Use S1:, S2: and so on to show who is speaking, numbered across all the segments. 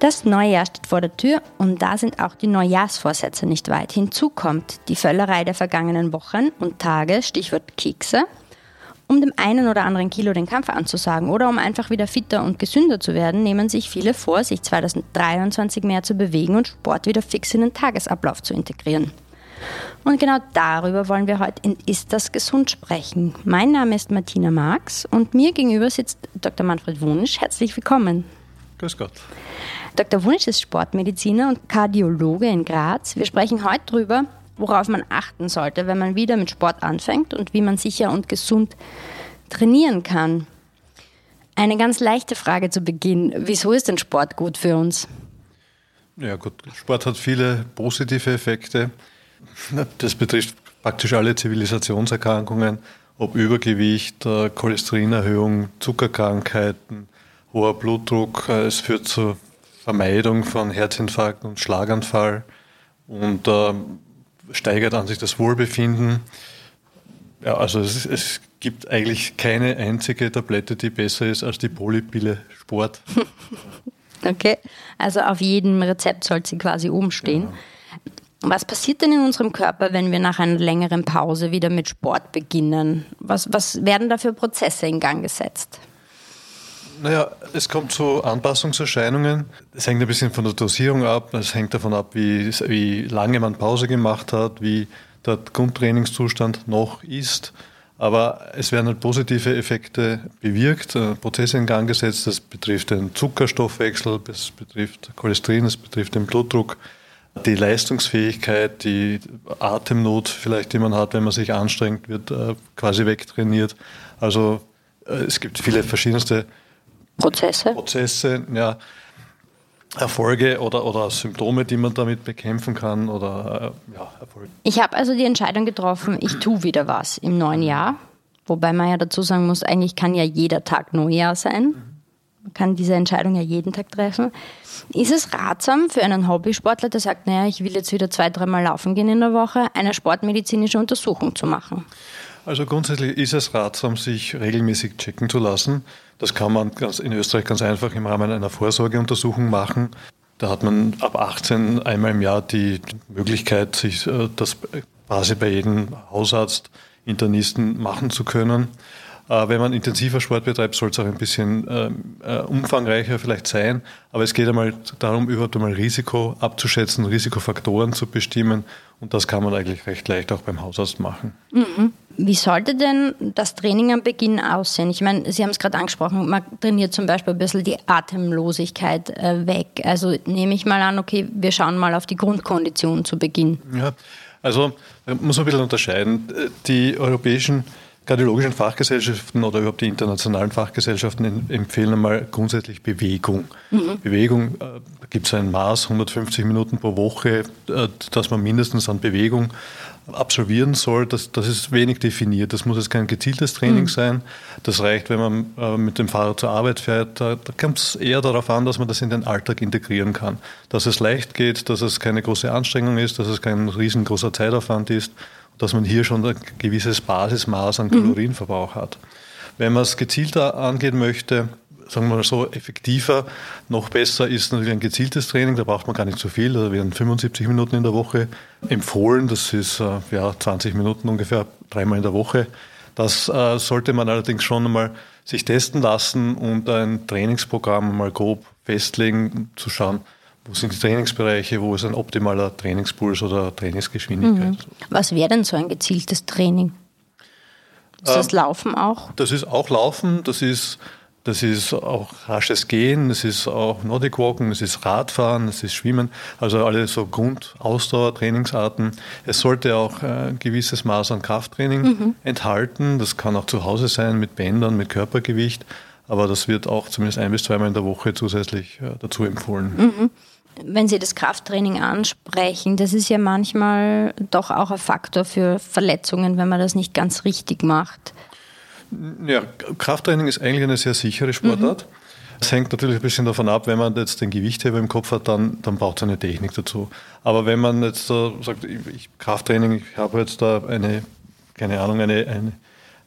S1: Das neue Jahr steht vor der Tür und da sind auch die Neujahrsvorsätze nicht weit. Hinzu kommt die Völlerei der vergangenen Wochen und Tage, Stichwort Kekse, um dem einen oder anderen Kilo den Kampf anzusagen oder um einfach wieder fitter und gesünder zu werden, nehmen sich viele vor, sich 2023 mehr zu bewegen und Sport wieder fix in den Tagesablauf zu integrieren. Und genau darüber wollen wir heute in Ist das gesund sprechen. Mein Name ist Martina Marx und mir gegenüber sitzt Dr. Manfred Wunsch. Herzlich willkommen.
S2: Grüß Gott.
S1: Dr. Wunsch ist Sportmediziner und Kardiologe in Graz. Wir sprechen heute darüber, worauf man achten sollte, wenn man wieder mit Sport anfängt und wie man sicher und gesund trainieren kann. Eine ganz leichte Frage zu Beginn. Wieso ist denn Sport gut für uns?
S2: Ja gut, Sport hat viele positive Effekte. Das betrifft praktisch alle Zivilisationserkrankungen, ob Übergewicht, äh, Cholesterinerhöhung, Zuckerkrankheiten, hoher Blutdruck. Äh, es führt zur Vermeidung von Herzinfarkt und Schlaganfall und äh, steigert an sich das Wohlbefinden. Ja, also es, es, gibt eigentlich keine einzige Tablette, die besser ist als die Polypille Sport.
S1: okay, also auf jedem Rezept soll sie quasi oben stehen. Genau. Was passiert denn in unserem Körper, wenn wir nach einer längeren Pause wieder mit Sport beginnen? Was, was werden da für Prozesse in Gang gesetzt?
S2: Naja, es kommt zu Anpassungserscheinungen. Es hängt ein bisschen von der Dosierung ab. Es hängt davon ab, wie, wie lange man Pause gemacht hat, wie der Grundtrainingszustand noch ist. Aber es werden halt positive Effekte bewirkt, äh, Prozesse in Gang gesetzt. Das betrifft den Zuckerstoffwechsel, das betrifft Cholesterin, das betrifft den Blutdruck, die Leistungsfähigkeit, die Atemnot vielleicht, die man hat, wenn man sich anstrengt, wird äh, quasi wegtrainiert. Also äh, es gibt viele verschiedenste
S1: Prozesse.
S2: Prozesse, ja. Erfolge oder, oder Symptome, die man damit bekämpfen kann oder
S1: äh, ja, Erfolge. Ich habe also die Entscheidung getroffen, ich tue wieder was im neuen Jahr. Wobei man ja dazu sagen muss, eigentlich kann ja jeder Tag Neujahr sein. Man kann diese Entscheidung ja jeden Tag treffen. Ist es ratsam für einen Hobbysportler, der sagt, naja, ich will jetzt wieder zwei, dreimal laufen gehen in der Woche, eine sportmedizinische Untersuchung zu machen?
S2: Also grundsätzlich ist es ratsam, sich regelmäßig checken zu lassen. Das kann man in Österreich ganz einfach im Rahmen einer Vorsorgeuntersuchung machen. Da hat man ab 18 einmal im Jahr die Möglichkeit, sich äh, das quasi bei jedem Hausarzt, Internisten machen zu können. Äh, wenn man intensiver Sport betreibt, soll es auch ein bisschen ähm, äh, umfangreicher vielleicht sein. Aber es geht einmal darum, überhaupt einmal Risiko abzuschätzen, Risikofaktoren zu bestimmen. Und das kann man eigentlich recht leicht auch beim Hausarzt machen.
S1: Mhm. Wie sollte denn das Training am Beginn aussehen? Ich meine, Sie haben es gerade angesprochen, man trainiert zum Beispiel ein bisschen die Atemlosigkeit äh, weg. Also nehme ich mal an, okay, wir schauen mal auf die Grundkondition zu Beginn.
S2: Ja, also muss man ein bisschen unterscheiden. Die europäischen kardiologischen Fachgesellschaften oder überhaupt die internationalen Fachgesellschaften empfehlen einmal grundsätzlich Bewegung. Mhm. Bewegung, da äh, gibt es ein Maß, 150 Minuten pro Woche, äh, dass man mindestens an Bewegung absolvieren soll, das, das ist wenig definiert. Das muss jetzt kein gezieltes Training mhm. sein. Das reicht, wenn man äh, mit dem Fahrrad zur Arbeit fährt. Da, da kommt es eher darauf an, dass man das in den Alltag integrieren kann. Dass es leicht geht, dass es keine große Anstrengung ist, dass es kein riesengroßer Zeitaufwand ist dass man hier schon ein gewisses Basismaß an mhm. Kalorienverbrauch hat. Wenn man es gezielter angehen möchte, sagen wir mal so, effektiver, noch besser ist natürlich ein gezieltes Training, da braucht man gar nicht so viel, da werden 75 Minuten in der Woche empfohlen, das ist äh, ja 20 Minuten ungefähr, dreimal in der Woche. Das äh, sollte man allerdings schon einmal sich testen lassen und ein Trainingsprogramm mal grob festlegen, zu schauen, wo sind die Trainingsbereiche? Wo ist ein optimaler Trainingspuls oder Trainingsgeschwindigkeit? Mhm.
S1: Was wäre denn so ein gezieltes Training? Ist das ähm, Laufen auch?
S2: Das ist auch Laufen, das ist, das ist auch rasches Gehen, das ist auch Nordic Walken, das ist Radfahren, das ist Schwimmen, also alle so Grundausdauertrainingsarten. Es sollte auch ein gewisses Maß an Krafttraining mhm. enthalten. Das kann auch zu Hause sein mit Bändern, mit Körpergewicht, aber das wird auch zumindest ein bis zweimal in der Woche zusätzlich äh, dazu empfohlen.
S1: Mhm wenn Sie das Krafttraining ansprechen, das ist ja manchmal doch auch ein Faktor für Verletzungen, wenn man das nicht ganz richtig macht.
S2: Ja, Krafttraining ist eigentlich eine sehr sichere Sportart. Mhm. Es hängt natürlich ein bisschen davon ab, wenn man jetzt den Gewichtheber im Kopf hat, dann, dann braucht es eine Technik dazu. Aber wenn man jetzt äh, sagt, ich, Krafttraining, ich habe jetzt da eine, keine Ahnung, eine, eine,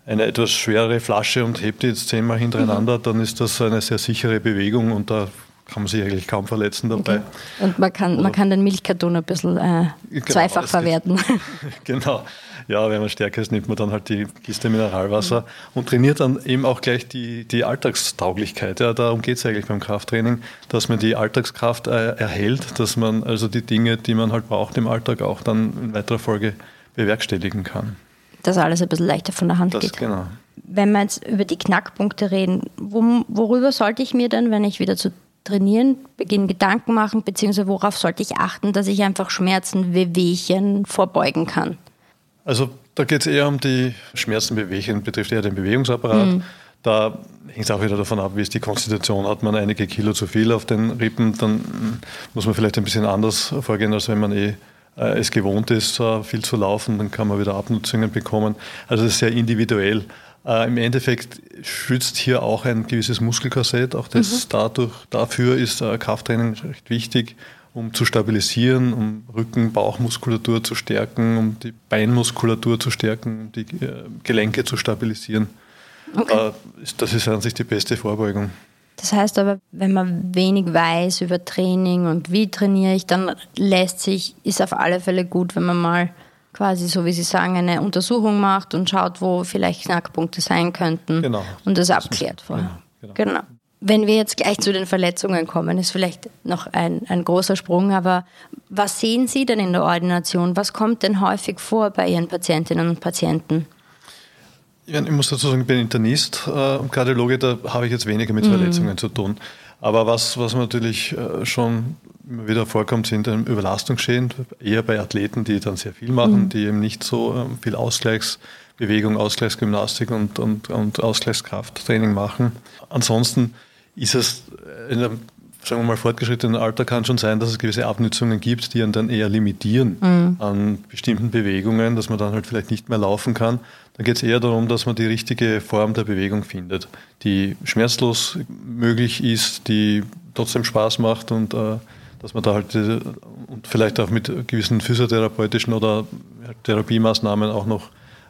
S2: eine etwas schwere Flasche und hebt die jetzt zehnmal hintereinander, mhm. dann ist das eine sehr sichere Bewegung und da kann man sich eigentlich kaum verletzen dabei. Okay.
S1: Und man kann, man kann den Milchkarton ein bisschen äh, genau, zweifach verwerten.
S2: genau. Ja, wenn man stärker ist, nimmt man dann halt die Kiste Mineralwasser mhm. und trainiert dann eben auch gleich die, die Alltagstauglichkeit. Ja, darum geht es eigentlich beim Krafttraining, dass man die Alltagskraft äh, erhält, dass man also die Dinge, die man halt braucht im Alltag, auch dann in weiterer Folge bewerkstelligen kann.
S1: Dass alles ein bisschen leichter von der Hand das, geht.
S2: Genau.
S1: Wenn wir jetzt über die Knackpunkte reden, worüber sollte ich mir denn, wenn ich wieder zu trainieren, beginnen Gedanken machen, beziehungsweise worauf sollte ich achten, dass ich einfach Schmerzen, Wehwehchen vorbeugen kann?
S2: Also da geht es eher um die Schmerzen, Wehwehchen, betrifft eher den Bewegungsapparat. Mhm. Da hängt es auch wieder davon ab, wie ist die Konstitution. Hat man einige Kilo zu viel auf den Rippen, dann muss man vielleicht ein bisschen anders vorgehen, als wenn man eh äh, es gewohnt ist, äh, viel zu laufen, dann kann man wieder Abnutzungen bekommen. Also das ist sehr individuell. Äh, Im Endeffekt schützt hier auch ein gewisses Muskelkorsett. Auch das mhm. dadurch, dafür ist äh, Krafttraining recht wichtig, um zu stabilisieren, um Rücken, Bauchmuskulatur zu stärken, um die Beinmuskulatur zu stärken, um die äh, Gelenke zu stabilisieren. Okay. Äh, das ist an sich die beste Vorbeugung.
S1: Das heißt aber, wenn man wenig weiß über Training und wie trainiere ich, dann lässt sich, ist auf alle Fälle gut, wenn man mal quasi, so wie Sie sagen, eine Untersuchung macht und schaut, wo vielleicht Knackpunkte sein könnten
S2: genau.
S1: und das abklärt vorher. Genau, genau. genau. Wenn wir jetzt gleich zu den Verletzungen kommen, ist vielleicht noch ein, ein großer Sprung, aber was sehen Sie denn in der Ordination? Was kommt denn häufig vor bei Ihren Patientinnen und Patienten?
S2: Ich muss dazu sagen, ich bin Internist äh, und Kardiologe, da habe ich jetzt weniger mit mhm. Verletzungen mhm. zu tun. Aber was, was natürlich äh, schon immer wieder vorkommt, sind Überlastungsschäden, eher bei Athleten, die dann sehr viel machen, mhm. die eben nicht so ähm, viel Ausgleichsbewegung, Ausgleichsgymnastik und, und, und Ausgleichskrafttraining machen. Ansonsten ist es in einem sagen wir mal, fortgeschrittenen Alter kann schon sein, dass es gewisse Abnützungen gibt, die einen dann eher limitieren mhm. an bestimmten Bewegungen, dass man dann halt vielleicht nicht mehr laufen kann. Da geht es eher darum, dass man die richtige Form der Bewegung findet, die schmerzlos möglich ist, die trotzdem Spaß macht und äh, dass man da halt äh, und vielleicht auch mit gewissen physiotherapeutischen oder Therapiemaßnahmen auch noch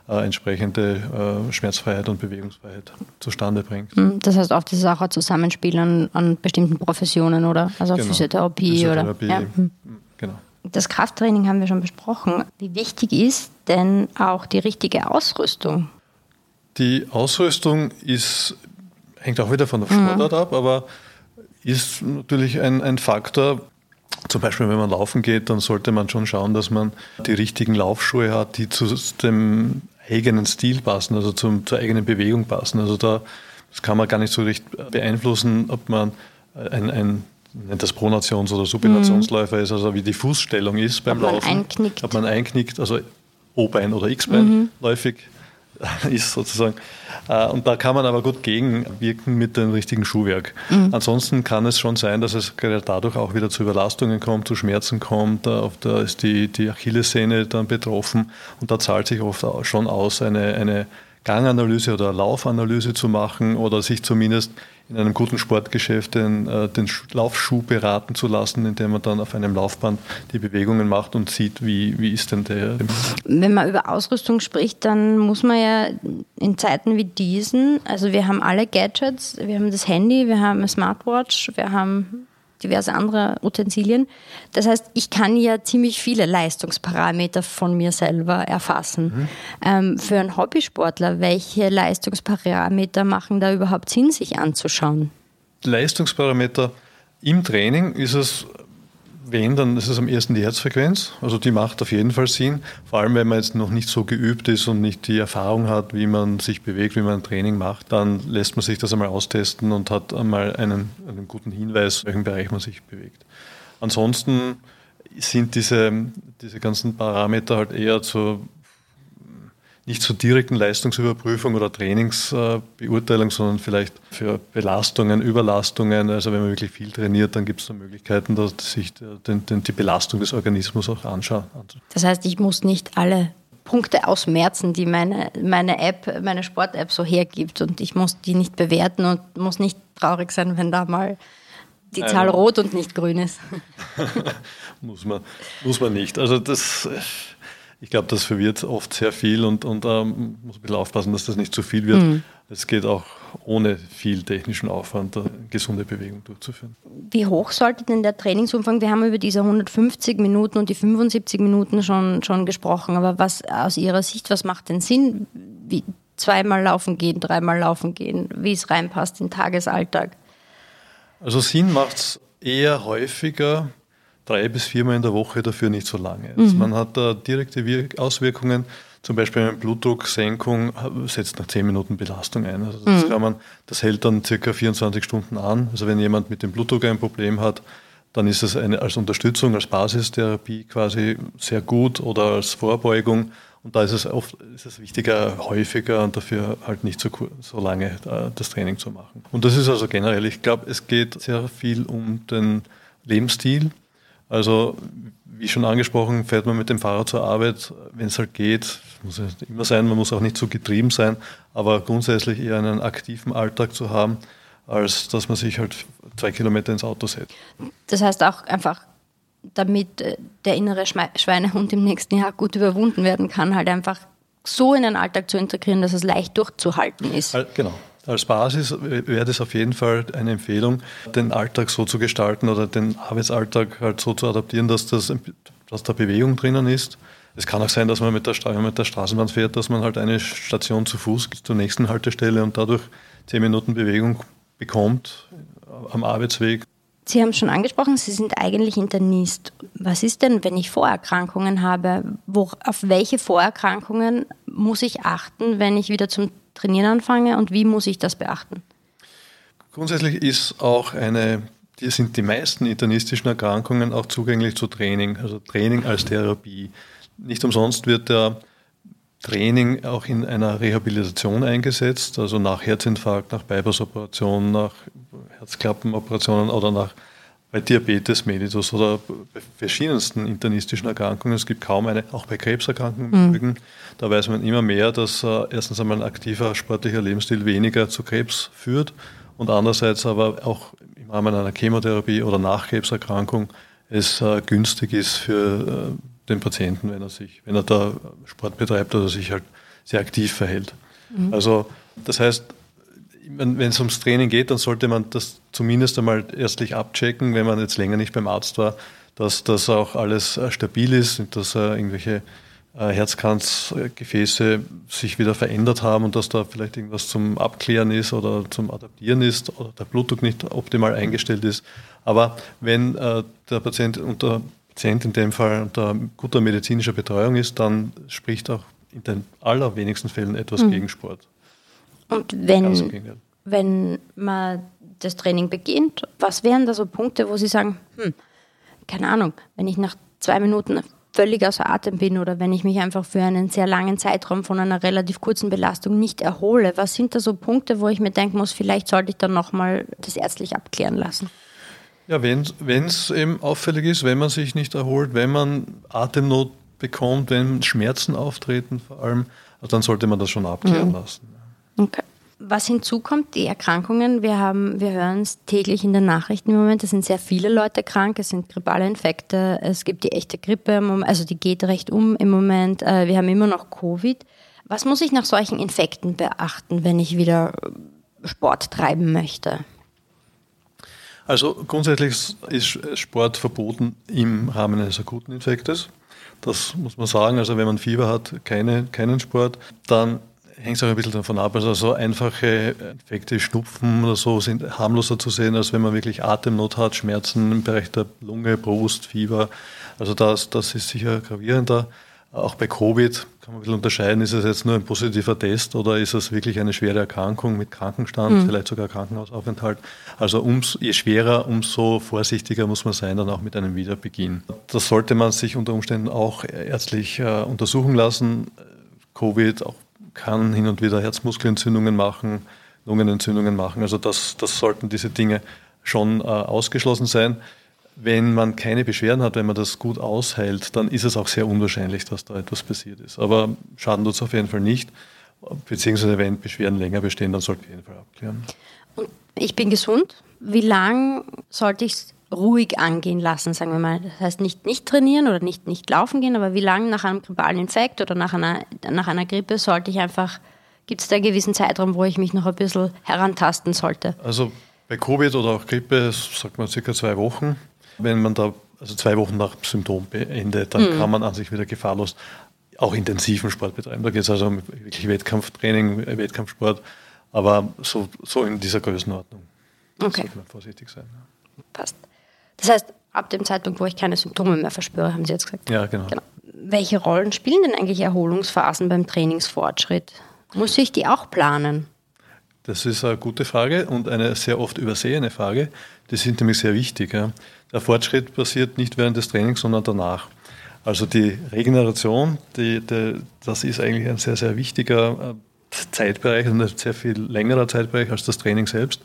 S2: äh, entsprechende äh, Schmerzfreiheit und Bewegungsfreiheit zustande bringt.
S1: Hm, das heißt auch, das ist auch ein Zusammenspiel an, an bestimmten Professionen oder also genau. Physiotherapie, Physiotherapie oder ja. Hm. genau. Das Krafttraining haben wir schon besprochen. Wie wichtig ist denn auch die richtige Ausrüstung?
S2: Die Ausrüstung ist, hängt auch wieder von der mhm. Sportart mhm. ab, aber ist natürlich ein, ein Faktor, zum Beispiel, wenn man laufen geht, dann sollte man schon schauen, dass man die richtigen Laufschuhe hat, die zu dem eigenen Stil passen, also zum, zur eigenen Bewegung passen. Also da das kann man gar nicht so recht beeinflussen, ob man ein, ein nennt das Pronations- oder Supinationsläufer ist, also wie die Fußstellung ist beim ob Laufen. Man einknickt. Ob man einknickt, also O-Bein oder X-Bein mhm. läufig ist sozusagen. Äh, und da kann man aber gut gegenwirken mit dem richtigen Schuhwerk. Mhm. Ansonsten kann es schon sein, dass es gerade dadurch auch wieder zu Überlastungen kommt, zu Schmerzen kommt. Da ist die, die Achillessehne dann betroffen und da zahlt sich oft schon aus, eine, eine Ganganalyse oder Laufanalyse zu machen oder sich zumindest in einem guten Sportgeschäft den, äh, den Laufschuh beraten zu lassen, indem man dann auf einem Laufband die Bewegungen macht und sieht, wie, wie ist denn der.
S1: Wenn man über Ausrüstung spricht, dann muss man ja in Zeiten wie diesen, also wir haben alle Gadgets, wir haben das Handy, wir haben eine Smartwatch, wir haben diverse andere Utensilien. Das heißt, ich kann ja ziemlich viele Leistungsparameter von mir selber erfassen. Mhm. Ähm, für einen Hobbysportler, welche Leistungsparameter machen da überhaupt Sinn, sich anzuschauen?
S2: Leistungsparameter im Training ist es wenn, dann ist es am ersten die Herzfrequenz. Also die macht auf jeden Fall Sinn. Vor allem, wenn man jetzt noch nicht so geübt ist und nicht die Erfahrung hat, wie man sich bewegt, wie man ein Training macht, dann lässt man sich das einmal austesten und hat einmal einen, einen guten Hinweis, in welchem Bereich man sich bewegt. Ansonsten sind diese, diese ganzen Parameter halt eher zur nicht zur direkten Leistungsüberprüfung oder Trainingsbeurteilung, sondern vielleicht für Belastungen, Überlastungen. Also wenn man wirklich viel trainiert, dann gibt es da Möglichkeiten, dass sich den, den, die Belastung des Organismus auch anschauen.
S1: Das heißt, ich muss nicht alle Punkte ausmerzen, die meine, meine App, meine Sport-App so hergibt und ich muss die nicht bewerten und muss nicht traurig sein, wenn da mal die Zahl Nein. rot und nicht grün ist.
S2: muss, man, muss man nicht. Also das ich glaube, das verwirrt oft sehr viel und, und ähm, muss ein bisschen aufpassen, dass das nicht zu viel wird. Mhm. Es geht auch ohne viel technischen Aufwand, eine gesunde Bewegung durchzuführen.
S1: Wie hoch sollte denn der Trainingsumfang? Wir haben über diese 150 Minuten und die 75 Minuten schon, schon gesprochen, aber was aus Ihrer Sicht, was macht denn Sinn? Wie, zweimal laufen gehen, dreimal laufen gehen, wie es reinpasst in den Tagesalltag?
S2: Also Sinn macht es eher häufiger, drei bis viermal in der Woche, dafür nicht so lange. Also mhm. Man hat da direkte Wirk Auswirkungen. Zum Beispiel eine Blutdrucksenkung setzt nach zehn Minuten Belastung ein. Also das, mhm. kann man, das hält dann circa 24 Stunden an. Also wenn jemand mit dem Blutdruck ein Problem hat, dann ist es eine, als Unterstützung, als Basistherapie quasi sehr gut oder als Vorbeugung. Und da ist es oft ist es wichtiger, häufiger und dafür halt nicht so, so lange äh, das Training zu machen. Und das ist also generell, ich glaube, es geht sehr viel um den Lebensstil. Also, wie schon angesprochen, fährt man mit dem Fahrrad zur Arbeit, wenn es halt geht. Muss ja immer sein, man muss auch nicht so getrieben sein, aber grundsätzlich eher einen aktiven Alltag zu haben, als dass man sich halt zwei Kilometer ins Auto setzt.
S1: Das heißt auch einfach, damit äh, der innere Schweinehund im nächsten Jahr gut überwunden werden kann, halt einfach so in den Alltag zu integrieren, dass es leicht durchzuhalten ist.
S2: Genau. Als Basis wäre das auf jeden Fall eine Empfehlung, den Alltag so zu gestalten oder den Arbeitsalltag halt so zu adaptieren, dass, das, dass da Bewegung drinnen ist. Es kann auch sein, dass man mit der, mit der Straßenbahn fährt, dass man halt eine Station zu Fuß zur nächsten Haltestelle und dadurch zehn Minuten Bewegung bekommt am Arbeitsweg.
S1: Sie haben es schon angesprochen, Sie sind eigentlich Internist. Was ist denn, wenn ich Vorerkrankungen habe? Wo, auf welche Vorerkrankungen muss ich achten, wenn ich wieder zum Trainieren anfange und wie muss ich das beachten?
S2: Grundsätzlich ist auch eine, sind die meisten internistischen Erkrankungen auch zugänglich zu Training, also Training als Therapie. Nicht umsonst wird der Training auch in einer Rehabilitation eingesetzt, also nach Herzinfarkt, nach Bypassoperationen, nach Herzklappenoperationen oder nach bei Diabetes mellitus oder bei verschiedensten internistischen Erkrankungen. Es gibt kaum eine, auch bei Krebserkrankungen mhm. Da weiß man immer mehr, dass äh, erstens einmal ein aktiver sportlicher Lebensstil weniger zu Krebs führt und andererseits aber auch im Rahmen einer Chemotherapie oder nach Krebserkrankung es äh, günstig ist für äh, den Patienten, wenn er sich, wenn er da Sport betreibt oder sich halt sehr aktiv verhält. Mhm. Also das heißt, wenn es ums Training geht, dann sollte man das zumindest einmal erstlich abchecken, wenn man jetzt länger nicht beim Arzt war, dass das auch alles äh, stabil ist, dass äh, irgendwelche äh, Herzkranzgefäße sich wieder verändert haben und dass da vielleicht irgendwas zum Abklären ist oder zum Adaptieren ist oder der Blutdruck nicht optimal eingestellt ist. Aber wenn der Patient unter Patient in dem Fall unter guter medizinischer Betreuung ist, dann spricht auch in den allerwenigsten Fällen etwas mhm. gegen Sport.
S1: Und wenn, wenn man das Training beginnt, was wären da so Punkte, wo Sie sagen, hm, keine Ahnung, wenn ich nach zwei Minuten völlig außer Atem bin oder wenn ich mich einfach für einen sehr langen Zeitraum von einer relativ kurzen Belastung nicht erhole, was sind da so Punkte, wo ich mir denken muss, vielleicht sollte ich dann nochmal das ärztlich abklären lassen?
S2: Ja, wenn es eben auffällig ist, wenn man sich nicht erholt, wenn man Atemnot bekommt, wenn Schmerzen auftreten vor allem, also dann sollte man das schon abklären mhm. lassen.
S1: Okay. Was hinzukommt, die Erkrankungen, wir haben, wir hören es täglich in den Nachrichten im Moment, es sind sehr viele Leute krank, es sind grippale Infekte, es gibt die echte Grippe, also die geht recht um im Moment, äh, wir haben immer noch Covid. Was muss ich nach solchen Infekten beachten, wenn ich wieder Sport treiben möchte?
S2: Also grundsätzlich ist Sport verboten im Rahmen eines akuten Infektes. Das muss man sagen. Also wenn man Fieber hat, keine, keinen Sport. Dann hängt es auch ein bisschen davon ab. Also so einfache Infekte, Schnupfen oder so sind harmloser zu sehen, als wenn man wirklich Atemnot hat, Schmerzen im Bereich der Lunge, Brust, Fieber. Also das, das ist sicher gravierender. Auch bei Covid kann man ein bisschen unterscheiden, ist es jetzt nur ein positiver Test oder ist es wirklich eine schwere Erkrankung mit Krankenstand, mhm. vielleicht sogar Krankenhausaufenthalt. Also umso, je schwerer, umso vorsichtiger muss man sein, dann auch mit einem Wiederbeginn. Das sollte man sich unter Umständen auch ärztlich äh, untersuchen lassen. Covid, auch kann hin und wieder Herzmuskelentzündungen machen, Lungenentzündungen machen. Also das, das sollten diese Dinge schon äh, ausgeschlossen sein. Wenn man keine Beschwerden hat, wenn man das gut aushält, dann ist es auch sehr unwahrscheinlich, dass da etwas passiert ist. Aber Schaden tut es auf jeden Fall nicht. Beziehungsweise wenn Beschwerden länger bestehen, dann sollte ich auf jeden Fall abklären.
S1: Und ich bin gesund. Wie lang sollte ich ruhig angehen lassen, sagen wir mal. Das heißt nicht nicht trainieren oder nicht nicht laufen gehen, aber wie lange nach einem grippalen Infekt oder nach einer, nach einer Grippe sollte ich einfach, gibt es da einen gewissen Zeitraum, wo ich mich noch ein bisschen herantasten sollte?
S2: Also bei Covid oder auch Grippe sagt man circa zwei Wochen. Wenn man da, also zwei Wochen nach Symptomende, dann mhm. kann man an sich wieder gefahrlos auch intensiven Sport betreiben. Da geht es also um wirklich Wettkampftraining, Wettkampfsport, aber so, so in dieser Größenordnung.
S1: Okay. sollte man vorsichtig sein. Passt. Das heißt, ab dem Zeitpunkt, wo ich keine Symptome mehr verspüre, haben Sie jetzt gesagt.
S2: Ja, genau. genau.
S1: Welche Rollen spielen denn eigentlich Erholungsphasen beim Trainingsfortschritt? Muss ich die auch planen?
S2: Das ist eine gute Frage und eine sehr oft übersehene Frage. Die sind nämlich sehr wichtig. Ja. Der Fortschritt passiert nicht während des Trainings, sondern danach. Also die Regeneration, die, die, das ist eigentlich ein sehr, sehr wichtiger äh, Zeitbereich und ein sehr viel längerer Zeitbereich als das Training selbst.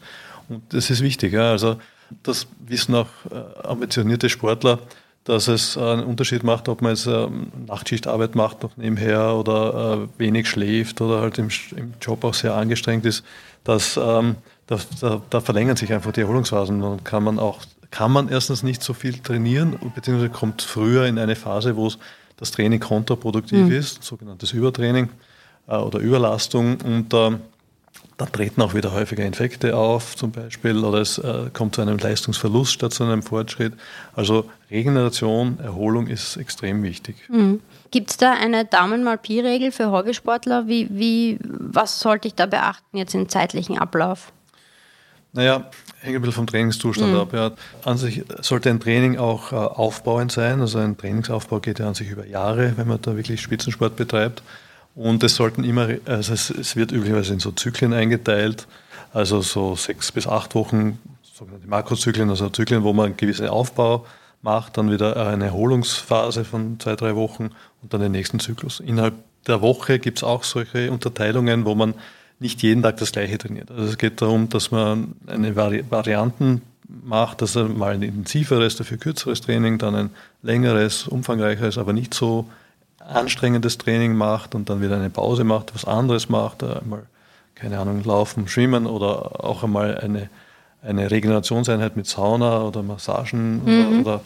S2: Und das ist wichtig. Ja. Also das wissen auch äh, ambitionierte Sportler, dass es einen Unterschied macht, ob man jetzt ähm, Nachtschichtarbeit macht noch nebenher oder äh, wenig schläft oder halt im, Job auch sehr angestrengt ist. Dass, ähm, da, da, da verlängern sich einfach die Erholungsphasen und kann man auch kann man erstens nicht so viel trainieren, beziehungsweise kommt früher in eine Phase, wo das Training kontraproduktiv mhm. ist, sogenanntes Übertraining äh, oder Überlastung. Und äh, dann treten auch wieder häufiger Infekte auf, zum Beispiel, oder es äh, kommt zu einem Leistungsverlust statt zu einem Fortschritt. Also Regeneration, Erholung ist extrem wichtig.
S1: Mhm. Gibt es da eine Daumen mal Pi-Regel für Hobbysportler? Wie, wie, was sollte ich da beachten jetzt im zeitlichen Ablauf?
S2: Naja, hängt ein bisschen vom Trainingszustand mhm. ab. Ja. An sich sollte ein Training auch äh, aufbauend sein. Also ein Trainingsaufbau geht ja an sich über Jahre, wenn man da wirklich Spitzensport betreibt. Und es sollten immer, also es, es wird üblicherweise in so Zyklen eingeteilt, also so sechs bis acht Wochen, sogenannte Makrozyklen, also Zyklen, wo man einen gewissen Aufbau macht, dann wieder eine Erholungsphase von zwei, drei Wochen und dann den nächsten Zyklus. Innerhalb der Woche gibt es auch solche Unterteilungen, wo man nicht jeden Tag das gleiche trainiert. Also es geht darum, dass man eine Vari Varianten macht, dass er mal ein intensiveres, dafür kürzeres Training, dann ein längeres, umfangreicheres, aber nicht so anstrengendes Training macht und dann wieder eine Pause macht, was anderes macht, einmal, keine Ahnung, laufen, schwimmen oder auch einmal eine, eine Regenerationseinheit mit Sauna oder Massagen mhm. oder,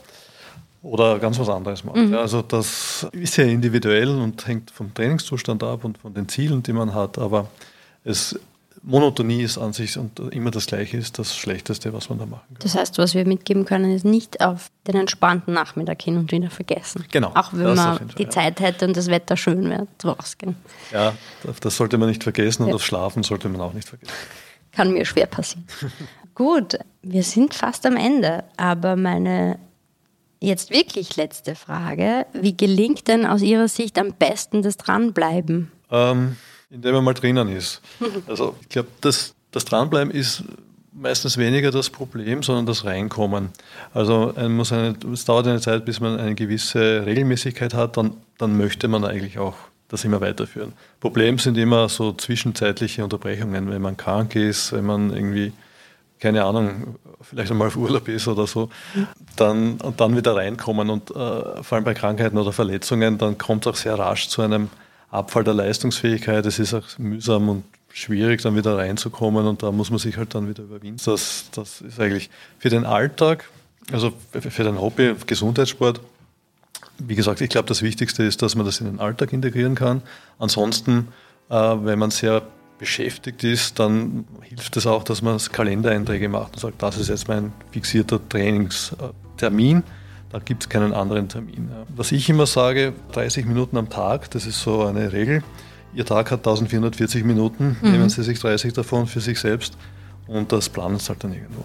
S2: oder, ganz was anderes macht. Mhm. Also das ist ja individuell und hängt vom Trainingszustand ab und von den Zielen, die man hat, aber es Monotonie ist an sich und immer das Gleiche ist das Schlechteste, was man da machen kann.
S1: Das heißt, was wir mitgeben können, ist nicht auf den entspannten Nachmittag hin und wieder vergessen.
S2: Genau.
S1: Auch wenn man die Zeit hätte und das Wetter schön wäre, rausgehen.
S2: Ja, das sollte man nicht vergessen und ja. auf Schlafen sollte man auch nicht vergessen.
S1: Kann mir schwer passieren. Gut, wir sind fast am Ende, aber meine jetzt wirklich letzte Frage, wie gelingt denn aus Ihrer Sicht am besten das Dranbleiben?
S2: Ähm, indem man mal drinnen ist. Also ich glaube, das, das Dranbleiben ist meistens weniger das Problem, sondern das Reinkommen. Also muss eine, es dauert eine Zeit, bis man eine gewisse Regelmäßigkeit hat, dann, dann möchte man eigentlich auch das immer weiterführen. Problem sind immer so zwischenzeitliche Unterbrechungen, wenn man krank ist, wenn man irgendwie, keine Ahnung, vielleicht einmal auf Urlaub ist oder so, dann, und dann wieder reinkommen. Und äh, vor allem bei Krankheiten oder Verletzungen, dann kommt es auch sehr rasch zu einem Abfall der Leistungsfähigkeit. Es ist auch mühsam und schwierig, dann wieder reinzukommen und da muss man sich halt dann wieder überwinden. Das, das ist eigentlich für den Alltag, also für den Hobby, Gesundheitssport, wie gesagt, ich glaube, das Wichtigste ist, dass man das in den Alltag integrieren kann. Ansonsten, äh, wenn man sehr beschäftigt ist, dann hilft es auch, dass man Kalendereinträge macht und sagt, das ist jetzt mein fixierter Trainingstermin. Da gibt es keinen anderen Termin. Was ich immer sage, 30 Minuten am Tag, das ist so eine Regel. Ihr Tag hat 1440 Minuten, mhm. nehmen Sie sich 30 davon für sich selbst und das planen Sie halt dann irgendwo.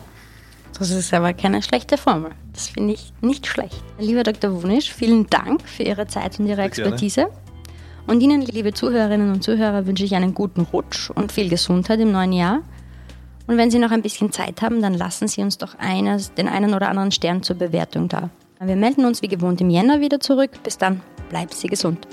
S1: Das ist aber keine schlechte Formel. Das finde ich nicht schlecht. Lieber Dr. Wunisch, vielen Dank für Ihre Zeit und Ihre Expertise. Gerne. Und Ihnen, liebe Zuhörerinnen und Zuhörer, wünsche ich einen guten Rutsch und viel Gesundheit im neuen Jahr. Und wenn Sie noch ein bisschen Zeit haben, dann lassen Sie uns doch eines, den einen oder anderen Stern zur Bewertung da. Wir melden uns wie gewohnt im Jänner wieder zurück. Bis dann, bleiben Sie gesund.